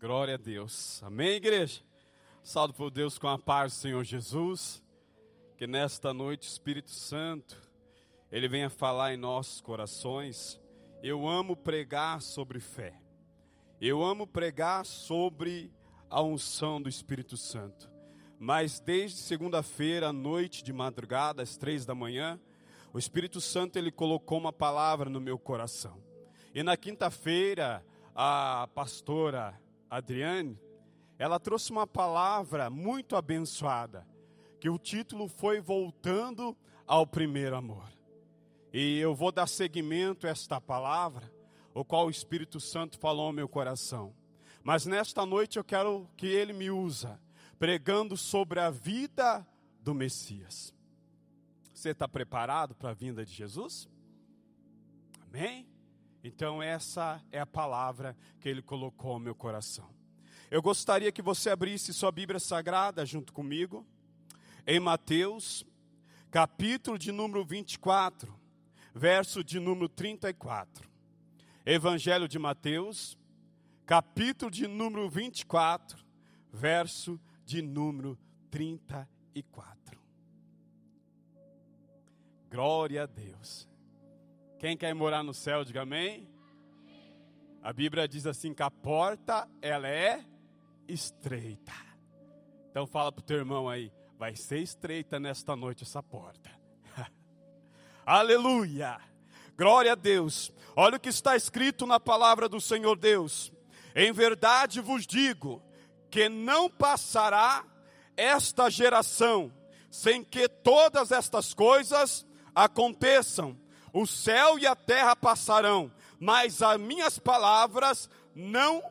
Glória a Deus. Amém, igreja? Salve por Deus com a paz do Senhor Jesus. Que nesta noite, Espírito Santo, Ele venha falar em nossos corações. Eu amo pregar sobre fé. Eu amo pregar sobre a unção do Espírito Santo. Mas desde segunda-feira à noite, de madrugada, às três da manhã, o Espírito Santo ele colocou uma palavra no meu coração. E na quinta-feira, a pastora Adriane, ela trouxe uma palavra muito abençoada, que o título foi Voltando ao Primeiro Amor. E eu vou dar seguimento a esta palavra, o qual o Espírito Santo falou ao meu coração. Mas nesta noite eu quero que ele me usa, pregando sobre a vida do Messias. Você está preparado para a vinda de Jesus? Amém? Então, essa é a palavra que ele colocou no meu coração. Eu gostaria que você abrisse sua Bíblia Sagrada junto comigo, em Mateus, capítulo de número 24, verso de número 34. Evangelho de Mateus, capítulo de número 24, verso de número 34. Glória a Deus. Quem quer morar no céu, diga amém. A Bíblia diz assim que a porta, ela é estreita. Então fala pro teu irmão aí, vai ser estreita nesta noite essa porta. Aleluia! Glória a Deus. Olha o que está escrito na palavra do Senhor Deus. Em verdade vos digo que não passará esta geração sem que todas estas coisas aconteçam o céu e a terra passarão, mas as minhas palavras não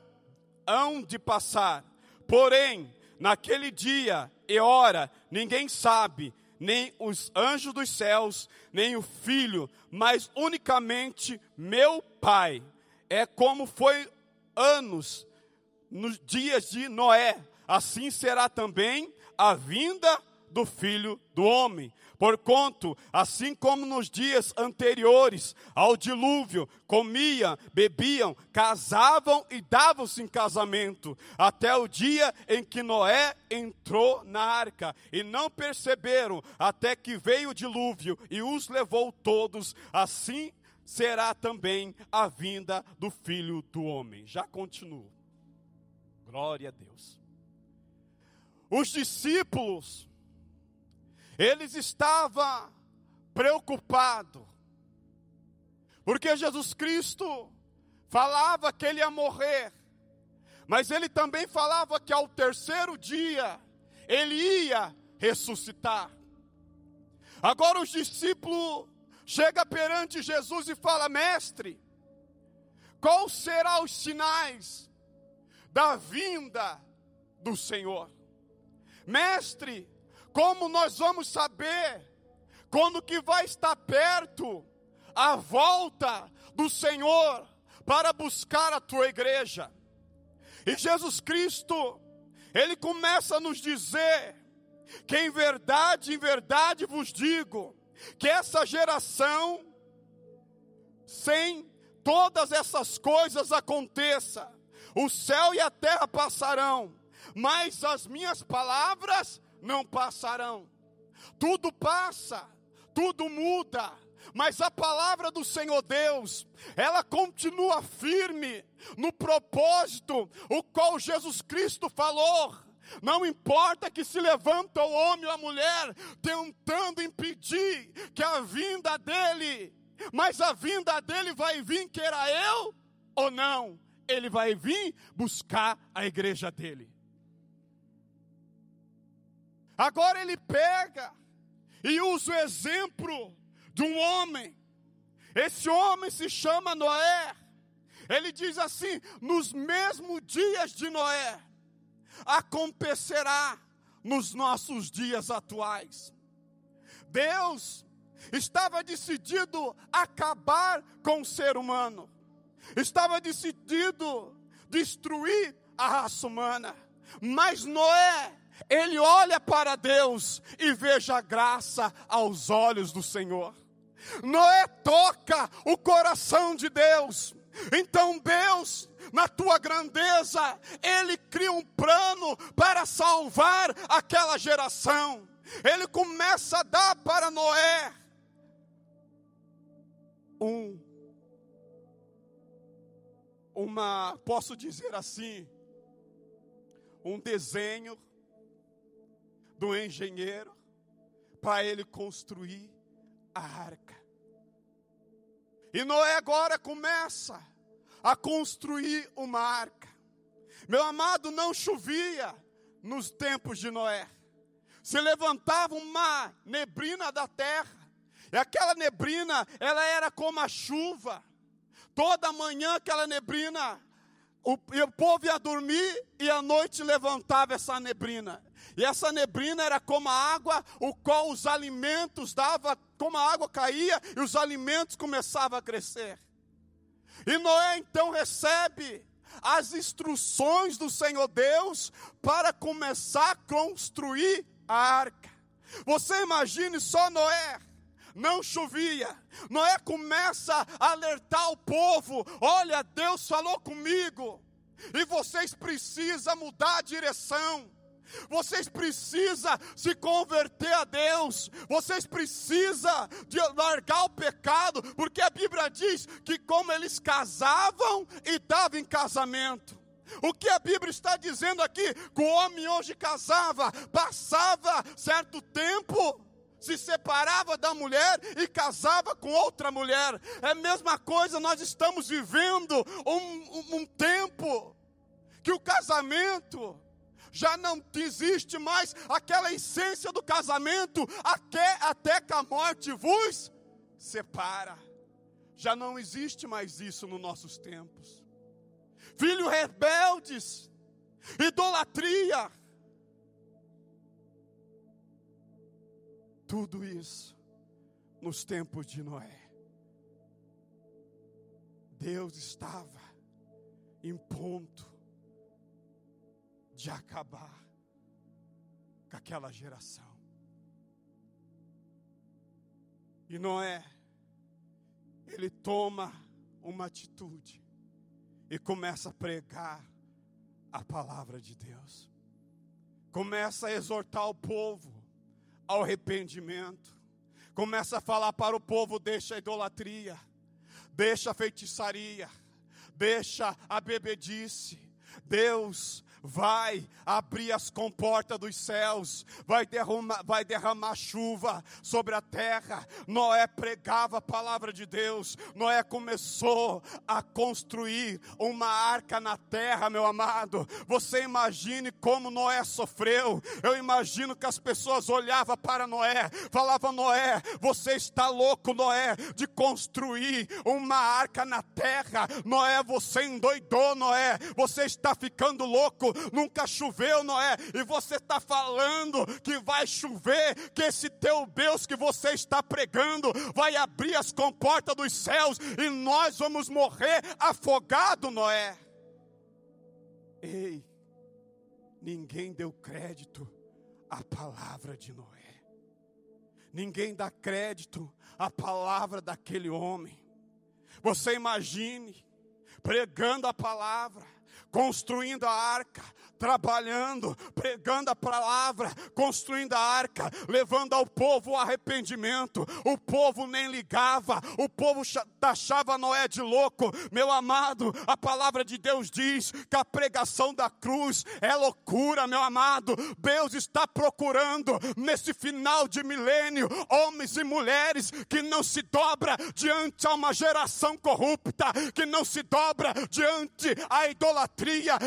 hão de passar. Porém, naquele dia e hora, ninguém sabe, nem os anjos dos céus, nem o filho, mas unicamente meu Pai. É como foi anos nos dias de Noé, assim será também a vinda do filho do homem. Porquanto, assim como nos dias anteriores ao dilúvio, comiam, bebiam, casavam e davam-se em casamento, até o dia em que Noé entrou na arca, e não perceberam até que veio o dilúvio e os levou todos, assim será também a vinda do filho do homem. Já continuo. Glória a Deus. Os discípulos eles estavam preocupados, porque Jesus Cristo falava que ele ia morrer, mas ele também falava que ao terceiro dia ele ia ressuscitar. Agora os discípulos chegam perante Jesus e fala: Mestre, qual serão os sinais da vinda do Senhor? Mestre, como nós vamos saber quando que vai estar perto a volta do Senhor para buscar a tua igreja? E Jesus Cristo, ele começa a nos dizer que em verdade, em verdade vos digo, que essa geração sem todas essas coisas aconteça, o céu e a terra passarão, mas as minhas palavras não passarão. Tudo passa, tudo muda, mas a palavra do Senhor Deus, ela continua firme no propósito o qual Jesus Cristo falou. Não importa que se levanta o homem ou a mulher tentando impedir que a vinda dele, mas a vinda dele vai vir queira eu ou não, ele vai vir buscar a igreja dele. Agora ele pega e usa o exemplo de um homem. Esse homem se chama Noé. Ele diz assim: nos mesmos dias de Noé, acontecerá nos nossos dias atuais. Deus estava decidido acabar com o ser humano, estava decidido destruir a raça humana, mas Noé ele olha para Deus e veja graça aos olhos do Senhor. Noé toca o coração de Deus. Então Deus, na tua grandeza, Ele cria um plano para salvar aquela geração. Ele começa a dar para Noé um, uma, posso dizer assim, um desenho do engenheiro para ele construir a arca. E Noé agora começa a construir uma arca. Meu amado, não chovia nos tempos de Noé. Se levantava uma neblina da terra. E aquela neblina, ela era como a chuva. Toda manhã aquela neblina, o, o povo ia dormir e à noite levantava essa neblina. E essa neblina era como a água, o qual os alimentos dava, como a água caía e os alimentos começavam a crescer. E Noé então recebe as instruções do Senhor Deus para começar a construir a arca. Você imagine só Noé, não chovia. Noé começa a alertar o povo: olha, Deus falou comigo, e vocês precisam mudar a direção. Vocês precisam se converter a Deus. Vocês precisam de largar o pecado, porque a Bíblia diz que como eles casavam e davam em casamento. O que a Bíblia está dizendo aqui? Que o homem hoje casava, passava certo tempo, se separava da mulher e casava com outra mulher. É a mesma coisa, nós estamos vivendo um, um, um tempo que o casamento já não existe mais aquela essência do casamento, até, até que a morte vos separa. Já não existe mais isso nos nossos tempos. Filhos rebeldes, idolatria, tudo isso nos tempos de Noé. Deus estava em ponto de acabar com aquela geração. E Noé, ele toma uma atitude e começa a pregar a palavra de Deus. Começa a exortar o povo ao arrependimento. Começa a falar para o povo: deixa a idolatria, deixa a feitiçaria, deixa a bebedice. Deus vai abrir as comportas dos céus, vai derramar, vai derramar chuva sobre a terra. Noé pregava a palavra de Deus, Noé começou a construir uma arca na terra, meu amado. Você imagine como Noé sofreu. Eu imagino que as pessoas olhavam para Noé, falavam: Noé, você está louco, Noé, de construir uma arca na terra. Noé, você endoidou, Noé, você está ficando louco nunca choveu, Noé, e você está falando que vai chover, que esse teu Deus que você está pregando vai abrir as comportas dos céus e nós vamos morrer afogado, Noé. Ei, ninguém deu crédito à palavra de Noé. Ninguém dá crédito à palavra daquele homem. Você imagine pregando a palavra, construindo a arca, trabalhando, pregando a palavra, construindo a arca, levando ao povo o arrependimento. O povo nem ligava, o povo taxava Noé de louco. Meu amado, a palavra de Deus diz que a pregação da cruz é loucura, meu amado. Deus está procurando nesse final de milênio homens e mulheres que não se dobra diante a uma geração corrupta, que não se dobra diante a idolatria,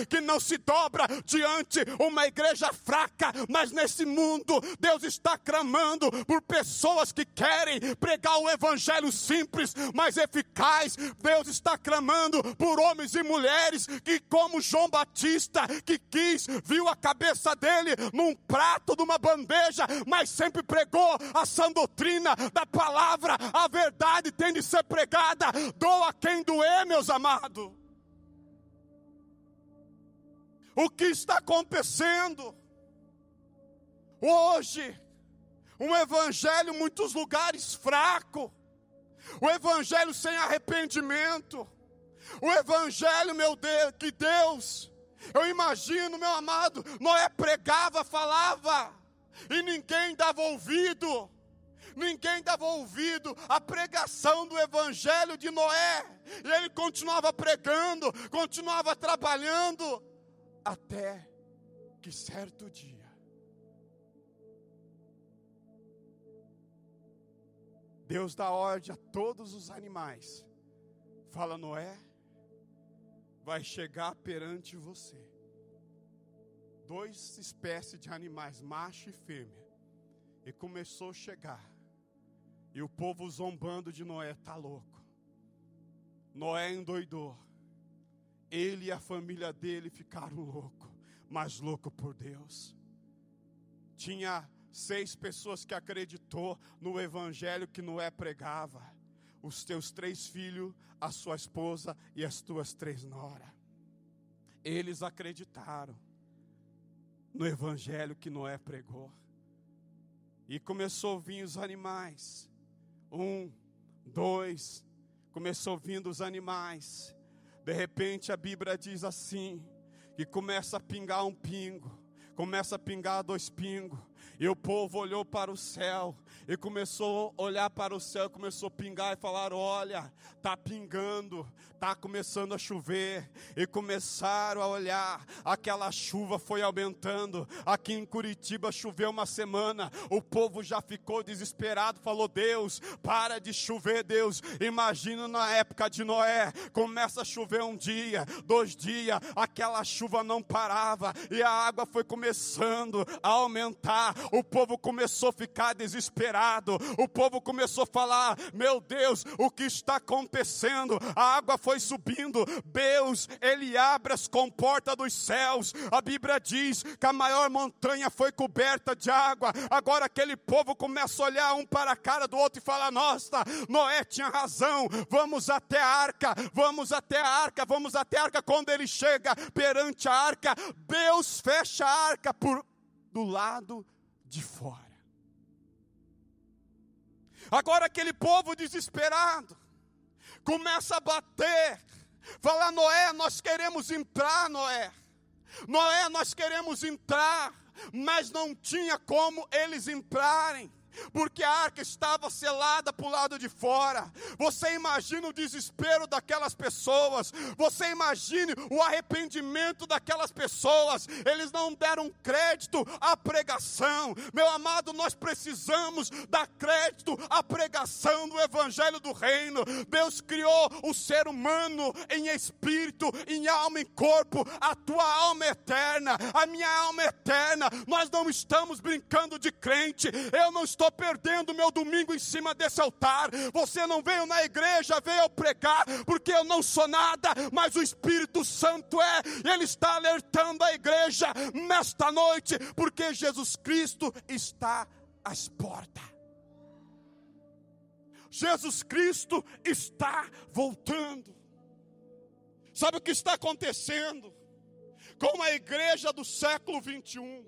que não se dobra diante uma igreja fraca, mas nesse mundo Deus está clamando por pessoas que querem pregar o evangelho simples, mas eficaz. Deus está clamando por homens e mulheres que, como João Batista, que quis, viu a cabeça dele num prato de uma bandeja, mas sempre pregou a sã doutrina da palavra. A verdade tem de ser pregada. Doa quem doer, meus amados o que está acontecendo. Hoje, um evangelho em muitos lugares fraco, o evangelho sem arrependimento. O evangelho, meu Deus, que Deus, eu imagino, meu amado, Noé pregava, falava, e ninguém dava ouvido. Ninguém dava ouvido à pregação do evangelho de Noé. E ele continuava pregando, continuava trabalhando, até que certo dia, Deus dá ordem a todos os animais. Fala, Noé, vai chegar perante você dois espécies de animais, macho e fêmea. E começou a chegar. E o povo zombando de Noé, tá louco. Noé endoidou. Ele e a família dele ficaram loucos, mas louco por Deus. Tinha seis pessoas que acreditou no evangelho que Noé pregava. Os teus três filhos, a sua esposa e as tuas três noras. Eles acreditaram no evangelho que Noé pregou. E começou a vir os animais. Um, dois, começou vindo os animais. De repente a Bíblia diz assim: que começa a pingar um pingo, começa a pingar dois pingos, e o povo olhou para o céu e começou a olhar para o céu, começou a pingar e falar: Olha, está pingando, está começando a chover. E começaram a olhar, aquela chuva foi aumentando. Aqui em Curitiba choveu uma semana, o povo já ficou desesperado, falou: Deus, para de chover, Deus. Imagina na época de Noé, começa a chover um dia, dois dias, aquela chuva não parava e a água foi começando a aumentar o povo começou a ficar desesperado, o povo começou a falar: Meu Deus, o que está acontecendo? A água foi subindo, Deus, Ele abre as comportas dos céus. A Bíblia diz que a maior montanha foi coberta de água. Agora aquele povo começa a olhar um para a cara do outro e fala: Nossa, Noé tinha razão, vamos até a arca, vamos até a arca, vamos até a arca. Quando ele chega perante a arca, Deus fecha a arca por do lado de fora. Agora aquele povo desesperado começa a bater, fala Noé, nós queremos entrar, Noé. Noé, nós queremos entrar, mas não tinha como eles entrarem porque a arca estava selada para o lado de fora. Você imagina o desespero daquelas pessoas, você imagine o arrependimento daquelas pessoas, eles não deram crédito à pregação. Meu amado, nós precisamos dar crédito à pregação do Evangelho do Reino. Deus criou o ser humano em espírito, em alma e corpo, a tua alma é eterna, a minha alma é eterna. Nós não estamos brincando de crente, eu não estou estou perdendo meu domingo em cima desse altar. Você não veio na igreja, veio pregar, porque eu não sou nada, mas o Espírito Santo é, ele está alertando a igreja nesta noite, porque Jesus Cristo está às portas. Jesus Cristo está voltando. Sabe o que está acontecendo com a igreja do século 21?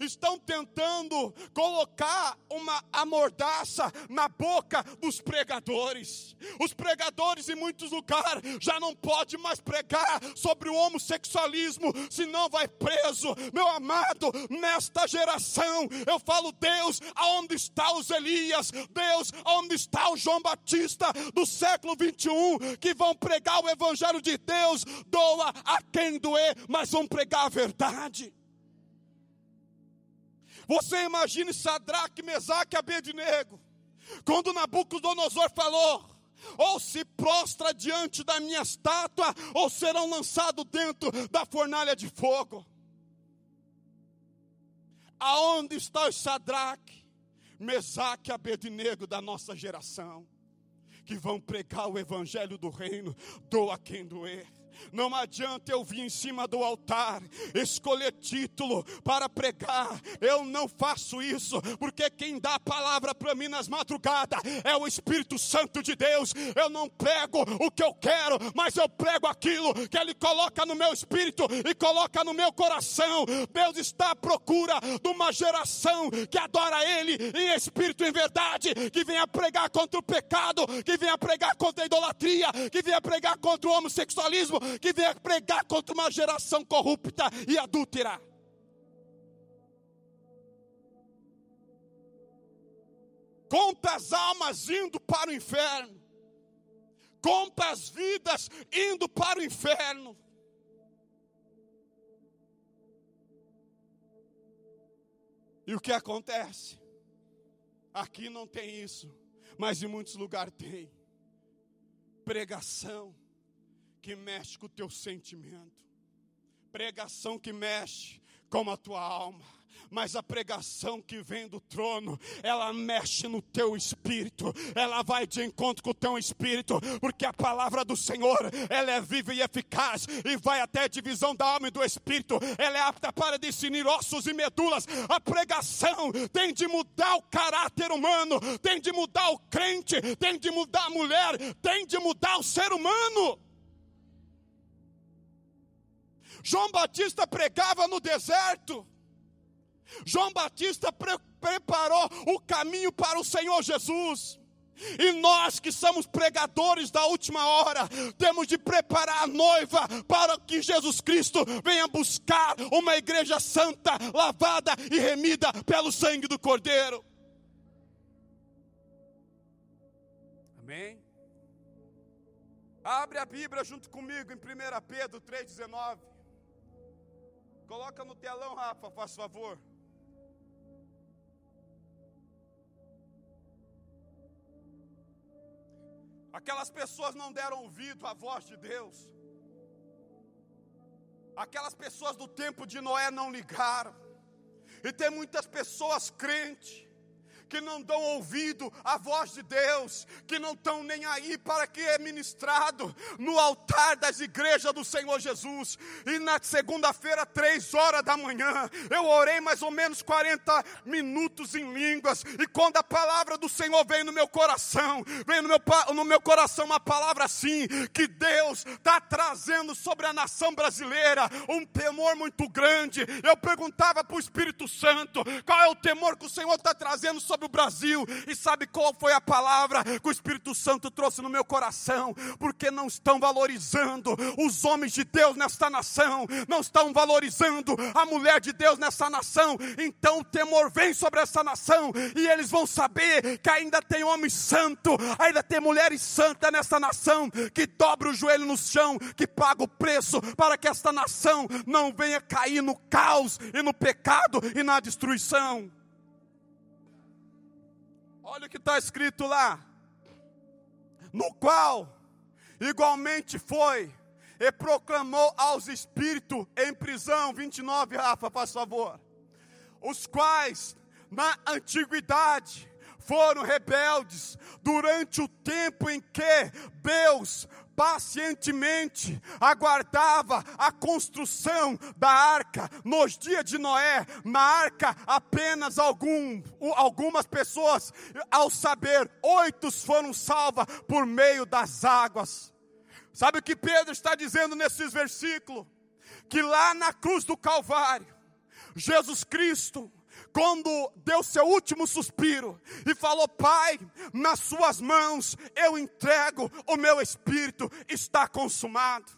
Estão tentando colocar uma amordaça na boca dos pregadores. Os pregadores em muitos lugares já não pode mais pregar sobre o homossexualismo, senão vai preso. Meu amado, nesta geração eu falo, Deus, aonde está os Elias? Deus, aonde está o João Batista do século 21 que vão pregar o evangelho de Deus? Doa a quem doer, mas vão pregar a verdade. Você imagine Sadraque, Mesaque e Abednego. Quando Nabucodonosor falou, ou se prostra diante da minha estátua, ou serão lançados dentro da fornalha de fogo. Aonde está o Sadraque, Mesaque e Abednego da nossa geração? Que vão pregar o evangelho do reino, doa quem doer Não adianta eu vir em cima do altar, escolher título para pregar. Eu não faço isso, porque quem dá a palavra para mim nas madrugadas é o Espírito Santo de Deus. Eu não prego o que eu quero, mas eu prego aquilo que Ele coloca no meu espírito e coloca no meu coração. Deus está à procura de uma geração que adora Ele em espírito e em verdade, que venha pregar contra o pecado, que venha pregar contra a idolatria, que venha pregar contra o homossexualismo, que venha pregar contra uma geração corrupta e adúltera. Quantas almas indo para o inferno, quantas vidas indo para o inferno. E o que acontece? Aqui não tem isso, mas em muitos lugares tem. Pregação que mexe com o teu sentimento, pregação que mexe com a tua alma mas a pregação que vem do trono, ela mexe no teu espírito, ela vai de encontro com o teu espírito, porque a palavra do Senhor, ela é viva e eficaz e vai até a divisão da alma e do espírito, ela é apta para discernir ossos e medulas. A pregação tem de mudar o caráter humano, tem de mudar o crente, tem de mudar a mulher, tem de mudar o ser humano. João Batista pregava no deserto. João Batista pre preparou o caminho para o Senhor Jesus. E nós que somos pregadores da última hora, temos de preparar a noiva para que Jesus Cristo venha buscar uma igreja santa, lavada e remida pelo sangue do Cordeiro. Amém? Abre a Bíblia junto comigo em 1 Pedro 3,19. Coloca no telão, Rafa, faz favor. Aquelas pessoas não deram ouvido à voz de Deus. Aquelas pessoas do tempo de Noé não ligaram. E tem muitas pessoas crentes que não dão ouvido à voz de Deus, que não estão nem aí para que é ministrado no altar das igrejas do Senhor Jesus. E na segunda-feira, três horas da manhã, eu orei mais ou menos 40 minutos em línguas, e quando a palavra do Senhor veio no meu coração, veio no meu, no meu coração uma palavra assim, que Deus está trazendo sobre a nação brasileira um temor muito grande. Eu perguntava para o Espírito Santo, qual é o temor que o Senhor está trazendo sobre sobre o Brasil. E sabe qual foi a palavra que o Espírito Santo trouxe no meu coração? Porque não estão valorizando os homens de Deus nesta nação, não estão valorizando a mulher de Deus nessa nação. Então o temor vem sobre essa nação e eles vão saber que ainda tem homem santo, ainda tem mulheres santas nessa nação que dobra o joelho no chão, que paga o preço para que esta nação não venha cair no caos e no pecado e na destruição. Olha o que está escrito lá. No qual igualmente foi e proclamou aos espíritos em prisão. 29, Rafa, faz favor. Os quais na antiguidade foram rebeldes durante o tempo em que Deus pacientemente aguardava a construção da arca nos dias de Noé. Na arca, apenas algum, algumas pessoas, ao saber, oito foram salvas por meio das águas. Sabe o que Pedro está dizendo nesses versículos? Que lá na cruz do Calvário, Jesus Cristo, quando deu seu último suspiro e falou: Pai, nas Suas mãos eu entrego o meu espírito, está consumado.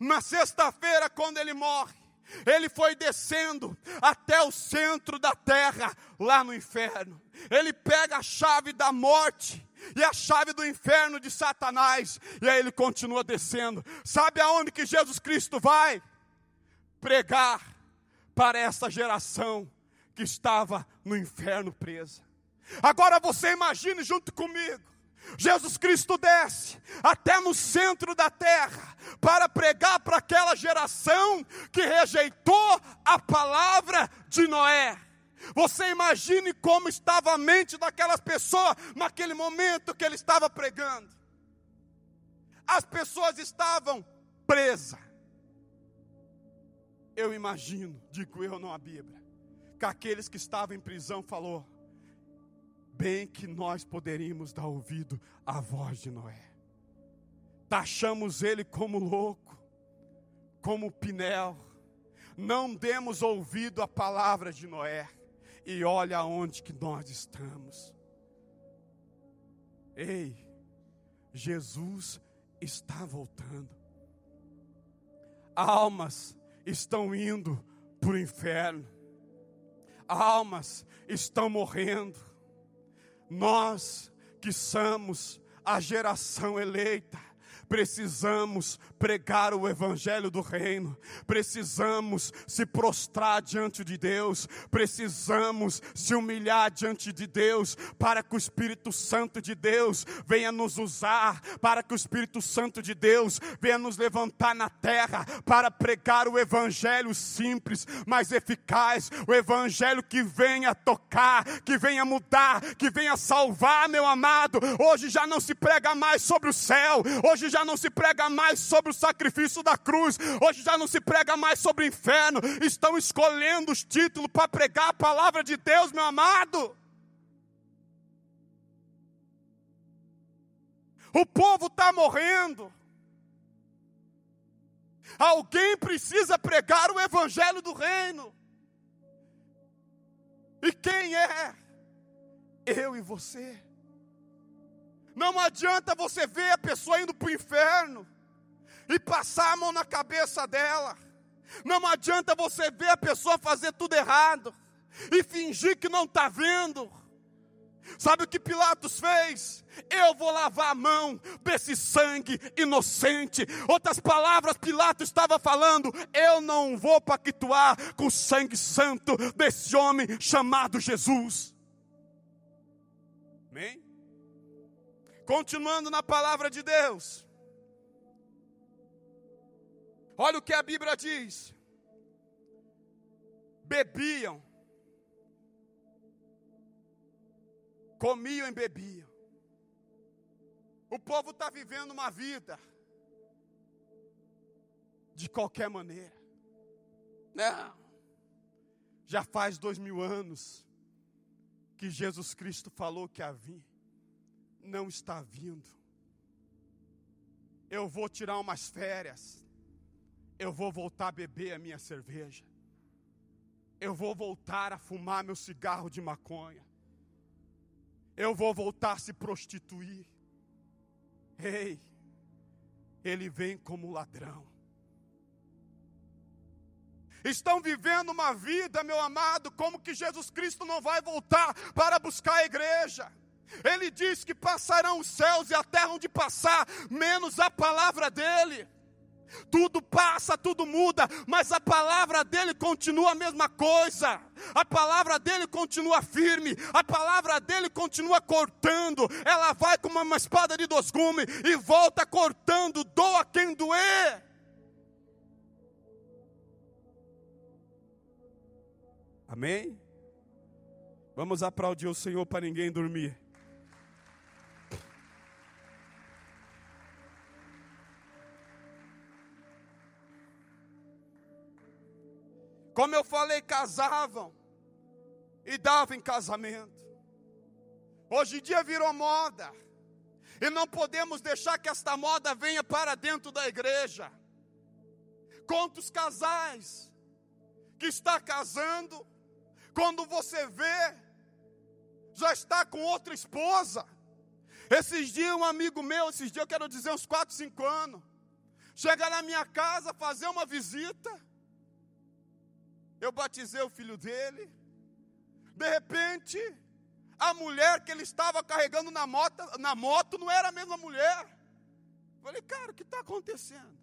Na sexta-feira, quando ele morre, ele foi descendo até o centro da terra, lá no inferno. Ele pega a chave da morte e a chave do inferno de Satanás, e aí ele continua descendo. Sabe aonde que Jesus Cristo vai? Pregar para essa geração que estava no inferno presa. Agora você imagine junto comigo. Jesus Cristo desce até no centro da terra para pregar para aquela geração que rejeitou a palavra de Noé. Você imagine como estava a mente daquelas pessoas naquele momento que ele estava pregando. As pessoas estavam presa. Eu imagino, digo eu não a Bíblia, que aqueles que estavam em prisão falou: bem que nós poderíamos dar ouvido à voz de Noé. Taxamos ele como louco, como pinel. Não demos ouvido à palavra de Noé. E olha onde que nós estamos. Ei, Jesus está voltando. Almas estão indo para o inferno. Almas estão morrendo. Nós que somos a geração eleita, precisamos pregar o evangelho do reino, precisamos se prostrar diante de Deus, precisamos se humilhar diante de Deus, para que o Espírito Santo de Deus venha nos usar, para que o Espírito Santo de Deus venha nos levantar na terra, para pregar o evangelho simples, mas eficaz, o evangelho que venha tocar, que venha mudar, que venha salvar, meu amado. Hoje já não se prega mais sobre o céu, hoje já não se prega mais sobre o sacrifício da cruz, hoje já não se prega mais sobre o inferno, estão escolhendo os títulos para pregar a palavra de Deus, meu amado. O povo está morrendo. Alguém precisa pregar o evangelho do reino. E quem é? Eu e você. Não adianta você ver a pessoa indo para o inferno e passar a mão na cabeça dela. Não adianta você ver a pessoa fazer tudo errado e fingir que não está vendo. Sabe o que Pilatos fez? Eu vou lavar a mão desse sangue inocente. Outras palavras, Pilatos estava falando: eu não vou pactuar com o sangue santo desse homem chamado Jesus. Amém? Continuando na palavra de Deus. Olha o que a Bíblia diz. Bebiam, comiam e bebiam. O povo está vivendo uma vida de qualquer maneira. Não. Já faz dois mil anos que Jesus Cristo falou que havia. Não está vindo. Eu vou tirar umas férias eu vou voltar a beber a minha cerveja. Eu vou voltar a fumar meu cigarro de maconha. Eu vou voltar a se prostituir. Ei, ele vem como ladrão. Estão vivendo uma vida, meu amado, como que Jesus Cristo não vai voltar para buscar a igreja. Ele diz que passarão os céus e a terra onde passar, menos a palavra dele. Tudo passa, tudo muda, mas a palavra dele continua a mesma coisa. A palavra dele continua firme, a palavra dele continua cortando. Ela vai como uma espada de dois gumes e volta cortando, doa quem doer. Amém? Vamos aplaudir o Senhor para ninguém dormir. Como eu falei, casavam e davam em casamento. Hoje em dia virou moda. E não podemos deixar que esta moda venha para dentro da igreja. Quantos casais que está casando, quando você vê, já está com outra esposa. Esses dias, um amigo meu, esses dias eu quero dizer uns 4, 5 anos, chega na minha casa fazer uma visita eu batizei o filho dele. De repente, a mulher que ele estava carregando na moto, na moto não era a mesma mulher. Falei, cara, o que está acontecendo?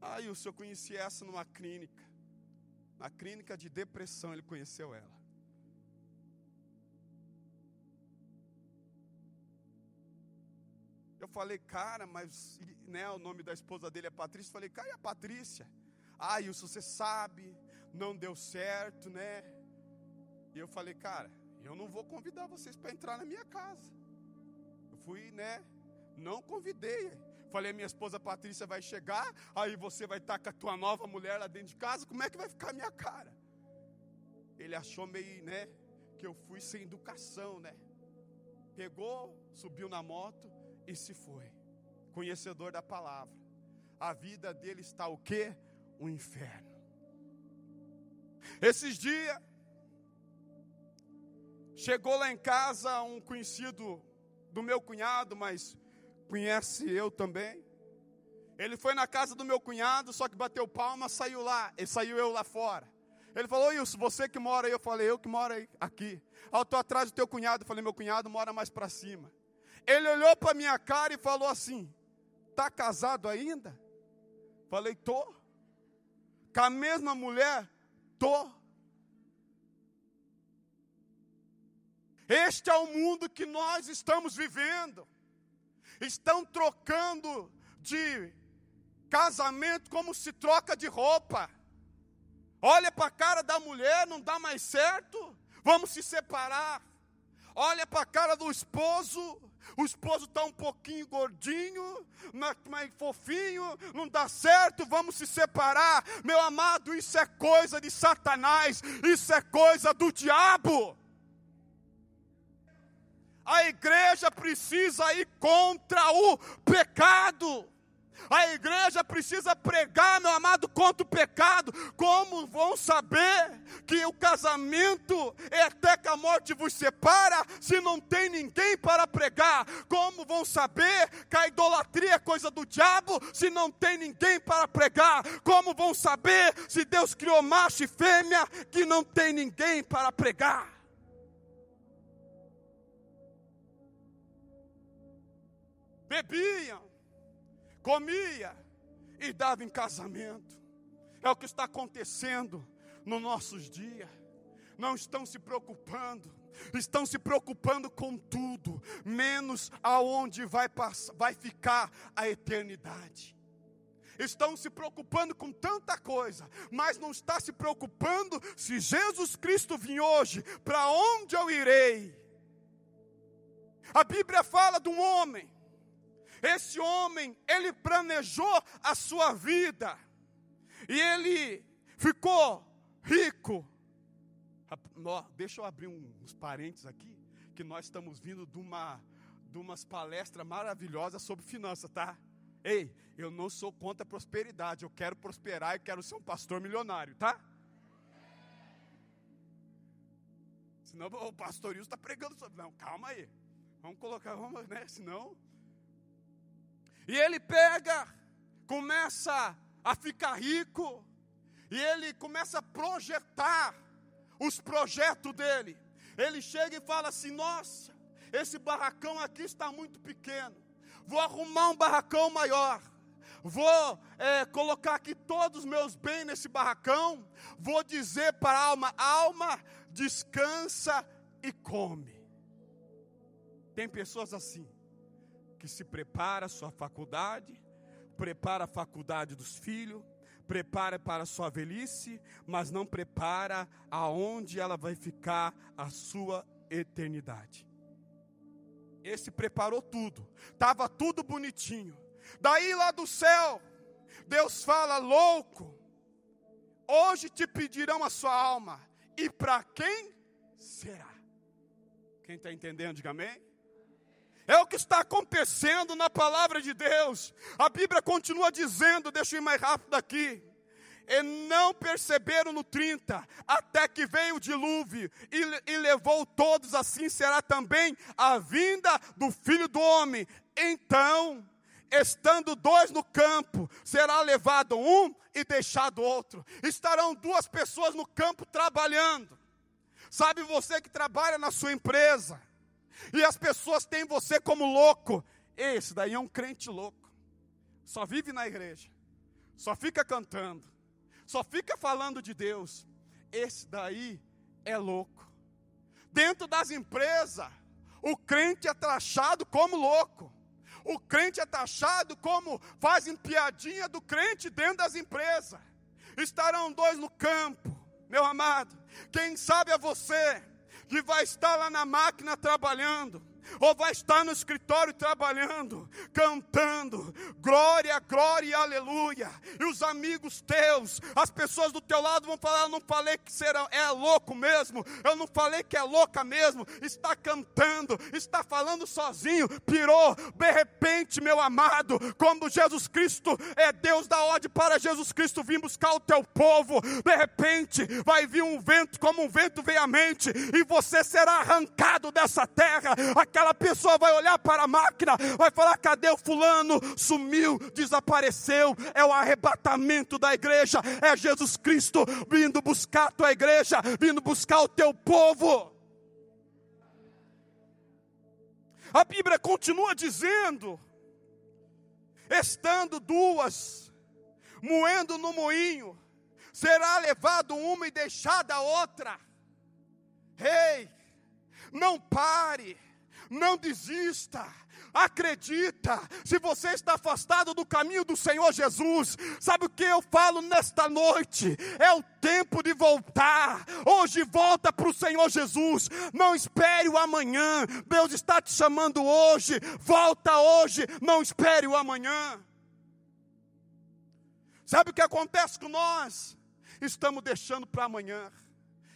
Aí o senhor conhecia essa numa clínica. Na clínica de depressão ele conheceu ela. Eu falei, cara, mas né, o nome da esposa dele é Patrícia. Eu falei, cara, e a Patrícia? Ah, isso você sabe, não deu certo, né? E eu falei, cara, eu não vou convidar vocês para entrar na minha casa. Eu fui, né? Não convidei. Falei, minha esposa Patrícia vai chegar, aí você vai estar com a tua nova mulher lá dentro de casa, como é que vai ficar a minha cara? Ele achou meio, né, que eu fui sem educação, né? Pegou, subiu na moto e se foi. Conhecedor da palavra. A vida dele está o quê? O inferno. Esses dias, chegou lá em casa um conhecido do meu cunhado, mas conhece eu também. Ele foi na casa do meu cunhado, só que bateu palma, saiu lá, e saiu eu lá fora. Ele falou, Wilson, você que mora aí, eu falei, eu que moro aí, aqui. Eu estou atrás do teu cunhado, eu falei, meu cunhado mora mais para cima. Ele olhou para minha cara e falou assim, tá casado ainda? Falei, tô. Com a mesma mulher? Tô. Este é o mundo que nós estamos vivendo. Estão trocando de casamento como se troca de roupa. Olha para a cara da mulher, não dá mais certo, vamos se separar. Olha para a cara do esposo, o esposo está um pouquinho gordinho, mais fofinho, não dá certo, vamos se separar. Meu amado, isso é coisa de Satanás, isso é coisa do diabo. A igreja precisa ir contra o pecado. A igreja precisa pregar, meu amado, contra o pecado. Como vão saber que o casamento é até que a morte vos separa, se não tem ninguém para pregar? Como vão saber que a idolatria é coisa do diabo, se não tem ninguém para pregar? Como vão saber se Deus criou macho e fêmea, que não tem ninguém para pregar? bebiam, comia e dava em casamento. É o que está acontecendo nos nossos dias. Não estão se preocupando, estão se preocupando com tudo, menos aonde vai, passar, vai ficar a eternidade. Estão se preocupando com tanta coisa, mas não está se preocupando se Jesus Cristo vir hoje, para onde eu irei? A Bíblia fala de um homem esse homem, ele planejou a sua vida. E ele ficou rico. Deixa eu abrir uns parênteses aqui, que nós estamos vindo de uma de umas palestras maravilhosas sobre finanças, tá? Ei, eu não sou contra a prosperidade, eu quero prosperar e quero ser um pastor milionário, tá? Senão o pastor está pregando sobre. Não, calma aí. Vamos colocar, vamos, né? Senão e ele pega, começa a ficar rico, e ele começa a projetar os projetos dele. Ele chega e fala assim: Nossa, esse barracão aqui está muito pequeno, vou arrumar um barracão maior. Vou é, colocar aqui todos os meus bens nesse barracão. Vou dizer para a alma: alma, descansa e come. Tem pessoas assim que se prepara a sua faculdade, prepara a faculdade dos filhos, prepara para a sua velhice, mas não prepara aonde ela vai ficar a sua eternidade. Esse preparou tudo, estava tudo bonitinho. Daí lá do céu, Deus fala: louco, hoje te pedirão a sua alma, e para quem será? Quem está entendendo, diga amém. É o que está acontecendo na palavra de Deus. A Bíblia continua dizendo, deixa eu ir mais rápido aqui. E não perceberam no 30, até que veio o dilúvio e, e levou todos, assim será também a vinda do filho do homem. Então, estando dois no campo, será levado um e deixado outro. Estarão duas pessoas no campo trabalhando. Sabe você que trabalha na sua empresa, e as pessoas têm você como louco. Esse daí é um crente louco. Só vive na igreja. Só fica cantando. Só fica falando de Deus. Esse daí é louco. Dentro das empresas, o crente é taxado como louco. O crente é taxado como fazem piadinha do crente dentro das empresas. Estarão dois no campo, meu amado. Quem sabe é você que vai estar lá na máquina trabalhando. Ou vai estar no escritório trabalhando, cantando, glória, glória, aleluia. E os amigos teus, as pessoas do teu lado vão falar: não falei que será, é louco mesmo, eu não falei que é louca mesmo. Está cantando, está falando sozinho, pirou. De repente, meu amado, quando Jesus Cristo é Deus da ordem para Jesus Cristo vir buscar o teu povo, de repente vai vir um vento como um vento veemente, e você será arrancado dessa terra. Aquela pessoa vai olhar para a máquina, vai falar: cadê o fulano? Sumiu, desapareceu. É o arrebatamento da igreja, é Jesus Cristo vindo buscar a tua igreja, vindo buscar o teu povo. A Bíblia continua dizendo: estando duas, moendo no moinho, será levado uma e deixada a outra. Ei, não pare, não desista. Acredita, se você está afastado do caminho do Senhor Jesus, sabe o que eu falo nesta noite? É o tempo de voltar. Hoje volta para o Senhor Jesus. Não espere o amanhã. Deus está te chamando hoje. Volta hoje. Não espere o amanhã. Sabe o que acontece com nós? Estamos deixando para amanhã.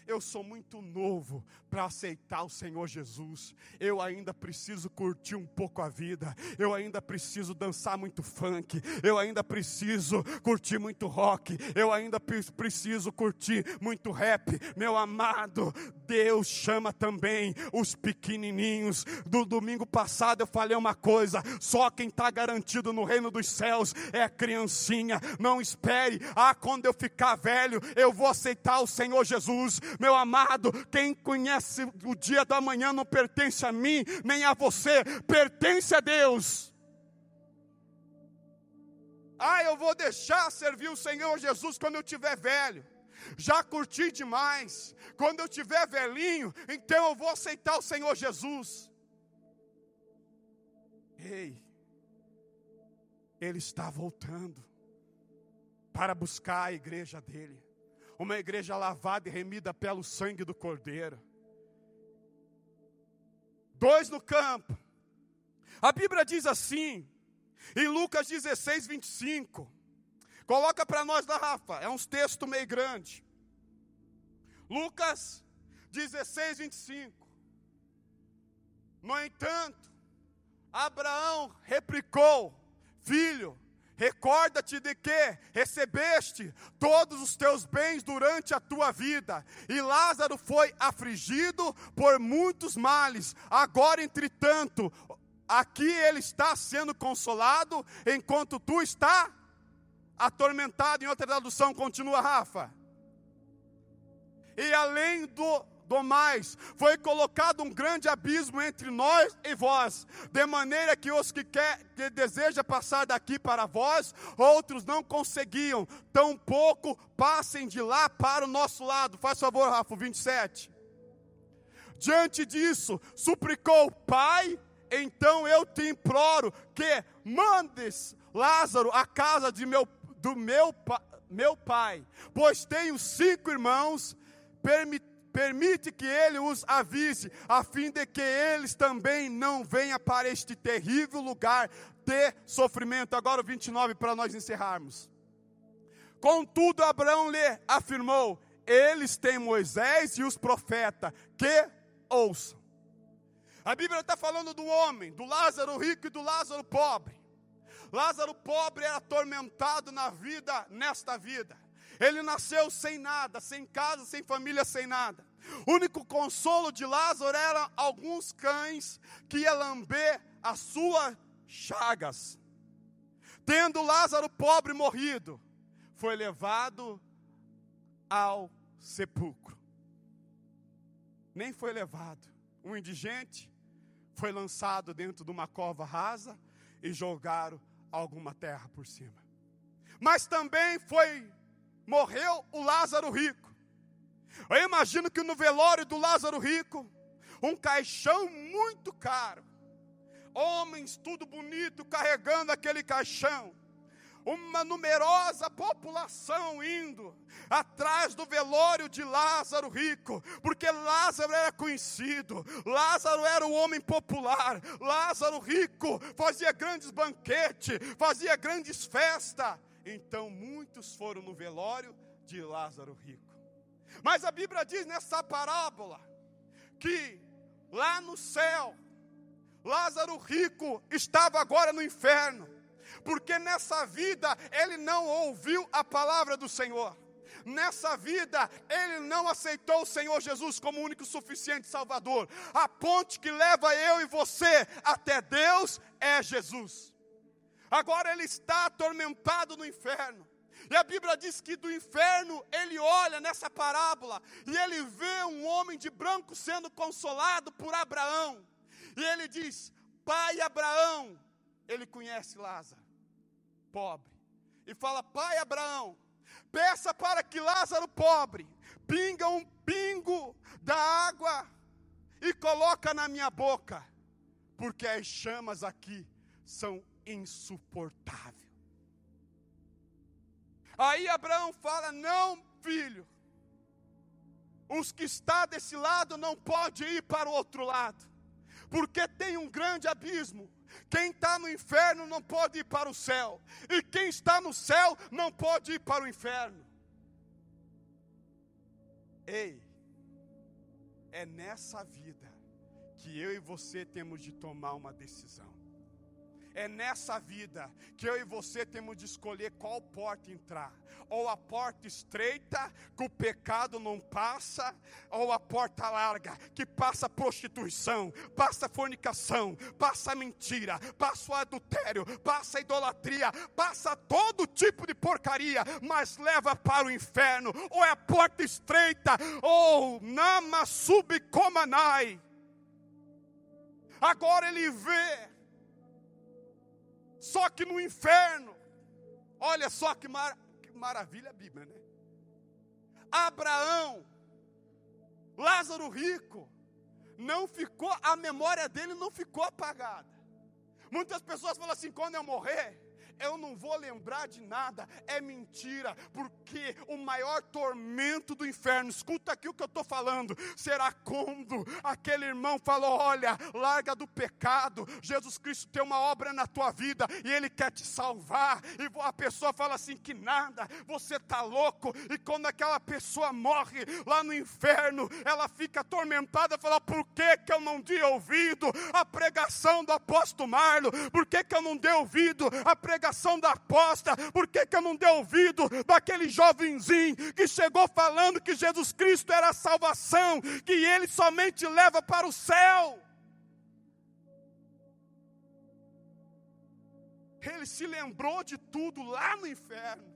Eu sou muito novo para aceitar o Senhor Jesus. Eu ainda preciso curtir um pouco a vida. Eu ainda preciso dançar muito funk. Eu ainda preciso curtir muito rock. Eu ainda preciso curtir muito rap. Meu amado, Deus chama também os pequenininhos. Do domingo passado eu falei uma coisa: só quem está garantido no reino dos céus é a criancinha. Não espere, ah, quando eu ficar velho, eu vou aceitar o Senhor Jesus. Meu amado, quem conhece o dia da manhã não pertence a mim, nem a você, pertence a Deus. Ah, eu vou deixar servir o Senhor Jesus quando eu tiver velho. Já curti demais. Quando eu tiver velhinho, então eu vou aceitar o Senhor Jesus. Ei, Ele está voltando para buscar a igreja dele, uma igreja lavada e remida pelo sangue do Cordeiro dois no campo. A Bíblia diz assim, em Lucas 16, 25. Coloca para nós da Rafa, é uns textos meio grande. Lucas 16, 25. No entanto, Abraão replicou: Filho, Recorda-te de que recebeste todos os teus bens durante a tua vida, e Lázaro foi afligido por muitos males. Agora, entretanto, aqui ele está sendo consolado, enquanto tu está atormentado. Em outra tradução, continua Rafa. E além do do mais, foi colocado um grande abismo entre nós e vós, de maneira que os que quer, que deseja passar daqui para vós, outros não conseguiam, tampouco passem de lá para o nosso lado. Faz favor, Rafa, 27. Diante disso, suplicou, Pai, então eu te imploro que mandes Lázaro à casa de meu, do meu, meu pai, pois tenho cinco irmãos, permitindo permite que ele os avise, a fim de que eles também não venham para este terrível lugar de sofrimento. Agora o 29 para nós encerrarmos. Contudo, Abraão lhe afirmou: Eles têm Moisés e os profetas, que ouçam. A Bíblia está falando do homem, do Lázaro rico e do Lázaro pobre. Lázaro pobre era atormentado na vida, nesta vida. Ele nasceu sem nada, sem casa, sem família, sem nada. O único consolo de Lázaro eram alguns cães que iam lamber as suas chagas. Tendo Lázaro pobre morrido, foi levado ao sepulcro. Nem foi levado. Um indigente foi lançado dentro de uma cova rasa e jogaram alguma terra por cima. Mas também foi morreu o Lázaro rico. Eu imagino que no velório do Lázaro rico, um caixão muito caro, homens tudo bonito carregando aquele caixão, uma numerosa população indo atrás do velório de Lázaro rico, porque Lázaro era conhecido, Lázaro era o homem popular, Lázaro rico fazia grandes banquetes, fazia grandes festas. Então muitos foram no velório de Lázaro rico. Mas a Bíblia diz nessa parábola que lá no céu, Lázaro rico estava agora no inferno porque nessa vida ele não ouviu a palavra do Senhor. Nessa vida, ele não aceitou o Senhor Jesus como único suficiente Salvador. A ponte que leva eu e você até Deus é Jesus. Agora ele está atormentado no inferno. E a Bíblia diz que do inferno ele olha nessa parábola e ele vê um homem de branco sendo consolado por Abraão. E ele diz: Pai Abraão, ele conhece Lázaro pobre. E fala: Pai Abraão, peça para que Lázaro pobre pinga um pingo da água e coloca na minha boca, porque as chamas aqui são insuportáveis. Aí Abraão fala: Não, filho, os que está desse lado não pode ir para o outro lado, porque tem um grande abismo quem está no inferno não pode ir para o céu, e quem está no céu não pode ir para o inferno. Ei, é nessa vida que eu e você temos de tomar uma decisão. É nessa vida que eu e você temos de escolher qual porta entrar. Ou a porta estreita, que o pecado não passa, ou a porta larga, que passa prostituição, passa fornicação, passa mentira, passa adultério, passa idolatria, passa todo tipo de porcaria, mas leva para o inferno. Ou é a porta estreita, ou nama subcomanai. Agora ele vê só que no inferno, olha só que, mar, que maravilha a Bíblia, né? Abraão, Lázaro rico, não ficou, a memória dele não ficou apagada. Muitas pessoas falam assim: quando eu morrer, eu não vou lembrar de nada, é mentira, porque o maior tormento do inferno, escuta aqui o que eu estou falando, será quando aquele irmão falou: Olha, larga do pecado, Jesus Cristo tem uma obra na tua vida e Ele quer te salvar, e a pessoa fala assim: Que nada, você está louco, e quando aquela pessoa morre lá no inferno, ela fica atormentada, fala: Por que, que eu não dei ouvido a pregação do apóstolo Marlo? Por que, que eu não dei ouvido a pregação? Da aposta, por que, que eu não dei ouvido daquele jovenzinho que chegou falando que Jesus Cristo era a salvação, que ele somente leva para o céu? Ele se lembrou de tudo lá no inferno.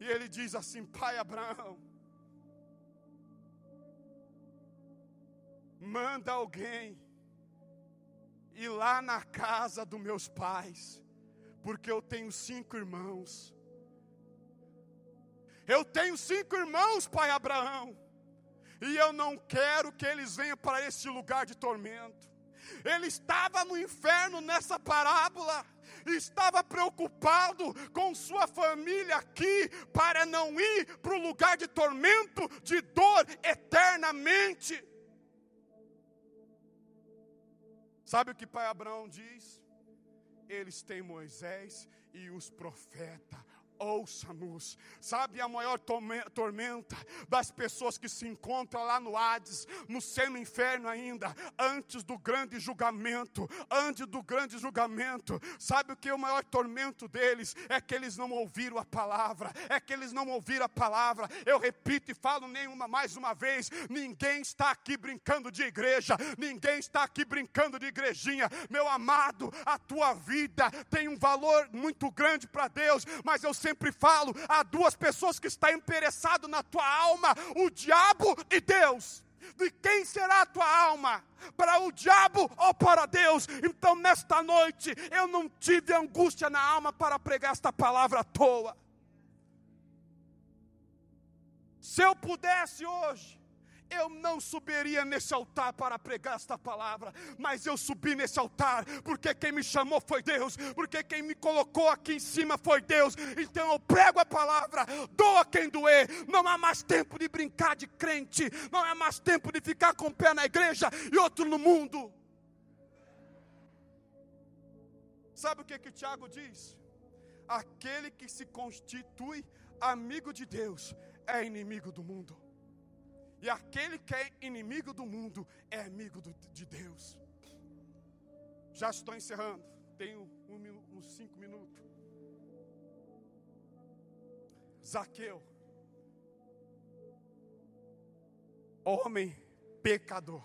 E ele diz assim: Pai Abraão, manda alguém ir lá na casa dos meus pais porque eu tenho cinco irmãos. Eu tenho cinco irmãos, pai Abraão, e eu não quero que eles venham para esse lugar de tormento. Ele estava no inferno nessa parábola, estava preocupado com sua família aqui, para não ir para o lugar de tormento, de dor eternamente. Sabe o que pai Abraão diz? Eles têm Moisés e os profetas ouça-nos. Sabe a maior tormenta das pessoas que se encontram lá no Hades, no seno inferno ainda, antes do grande julgamento, antes do grande julgamento. Sabe o que é o maior tormento deles? É que eles não ouviram a palavra, é que eles não ouviram a palavra. Eu repito e falo nenhuma mais uma vez, ninguém está aqui brincando de igreja, ninguém está aqui brincando de igrejinha. Meu amado, a tua vida tem um valor muito grande para Deus, mas eu sempre sempre falo, há duas pessoas que estão interessadas na tua alma, o diabo e Deus. De quem será a tua alma? Para o diabo ou para Deus? Então, nesta noite, eu não tive angústia na alma para pregar esta palavra à toa. Se eu pudesse hoje, eu não subiria nesse altar para pregar esta palavra, mas eu subi nesse altar porque quem me chamou foi Deus, porque quem me colocou aqui em cima foi Deus. Então eu prego a palavra, doa quem doer. Não há mais tempo de brincar de crente, não há mais tempo de ficar com o pé na igreja e outro no mundo. Sabe o que que Tiago diz? Aquele que se constitui amigo de Deus é inimigo do mundo. E aquele que é inimigo do mundo é amigo do, de Deus. Já estou encerrando. Tenho um, uns cinco minutos. Zaqueu, homem pecador,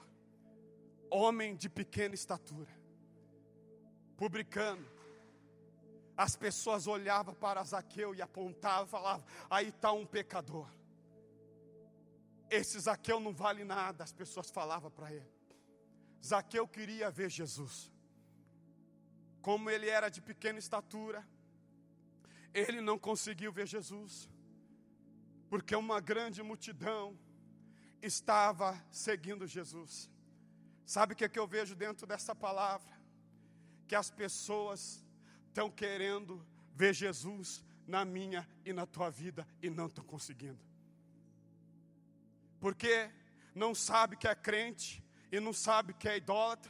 homem de pequena estatura, publicano. As pessoas olhavam para Zaqueu e apontavam, falavam: aí está um pecador. Esse Zaqueu não vale nada, as pessoas falavam para ele. Zaqueu queria ver Jesus. Como ele era de pequena estatura, ele não conseguiu ver Jesus, porque uma grande multidão estava seguindo Jesus. Sabe o que, é que eu vejo dentro dessa palavra? Que as pessoas estão querendo ver Jesus na minha e na tua vida e não estão conseguindo porque não sabe que é crente e não sabe que é idólatra,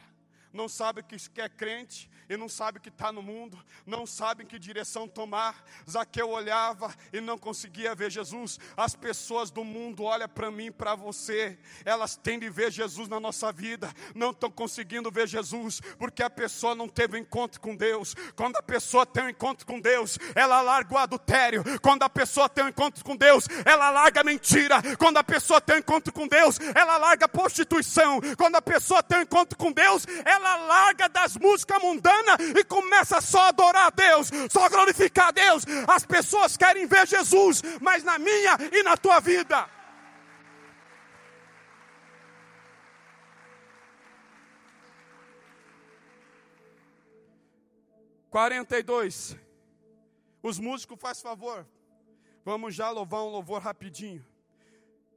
não sabe que é crente e não sabe que está no mundo, não sabe que direção tomar. Zaqueu olhava e não conseguia ver Jesus. As pessoas do mundo olham para mim, para você, elas têm de ver Jesus na nossa vida, não estão conseguindo ver Jesus, porque a pessoa não teve um encontro com Deus. Quando a pessoa tem um encontro com Deus, ela larga o adultério. Quando a pessoa tem um encontro com Deus, ela larga a mentira. Quando a pessoa tem um encontro com Deus, ela larga a prostituição. Quando a pessoa tem um encontro com Deus, ela larga das músicas mundanas e começa só a adorar a Deus, só a glorificar a Deus. As pessoas querem ver Jesus, mas na minha e na tua vida. Quarenta e dois. Os músicos, faz favor. Vamos já louvar um louvor rapidinho.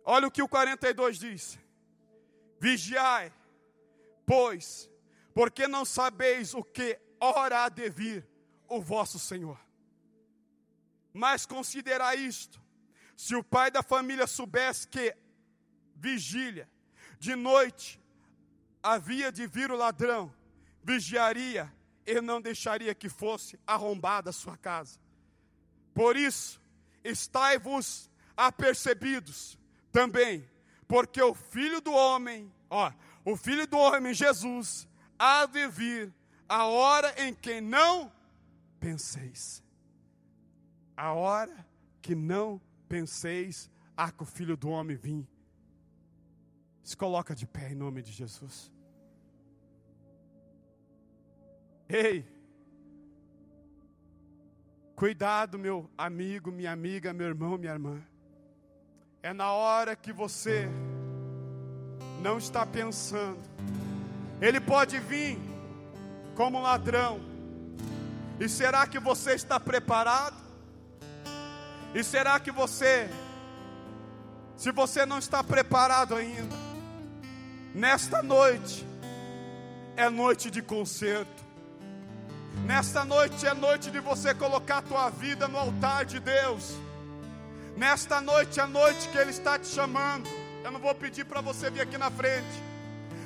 Olha o que o 42 diz. Vigiai, pois porque não sabeis o que hora há de vir o vosso Senhor. Mas considerai isto: se o pai da família soubesse que vigília, de noite havia de vir o ladrão, vigiaria e não deixaria que fosse arrombada a sua casa. Por isso, estai-vos apercebidos também, porque o filho do homem, ó, o filho do homem Jesus há de vir a hora em que não penseis. A hora que não penseis, há que o filho do homem vim. Se coloca de pé em nome de Jesus. Ei, cuidado, meu amigo, minha amiga, meu irmão, minha irmã. É na hora que você não está pensando ele pode vir como um ladrão. E será que você está preparado? E será que você, se você não está preparado ainda, nesta noite é noite de concerto. Nesta noite é noite de você colocar a tua vida no altar de Deus. Nesta noite é noite que Ele está te chamando. Eu não vou pedir para você vir aqui na frente.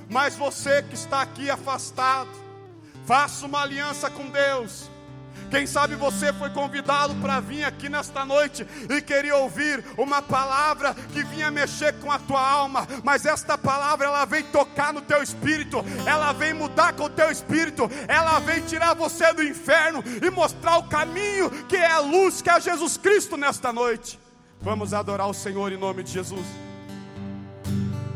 Mas você que está aqui afastado, faça uma aliança com Deus. Quem sabe você foi convidado para vir aqui nesta noite e queria ouvir uma palavra que vinha mexer com a tua alma, mas esta palavra ela vem tocar no teu espírito, ela vem mudar com o teu espírito, ela vem tirar você do inferno e mostrar o caminho que é a luz, que é Jesus Cristo nesta noite. Vamos adorar o Senhor em nome de Jesus.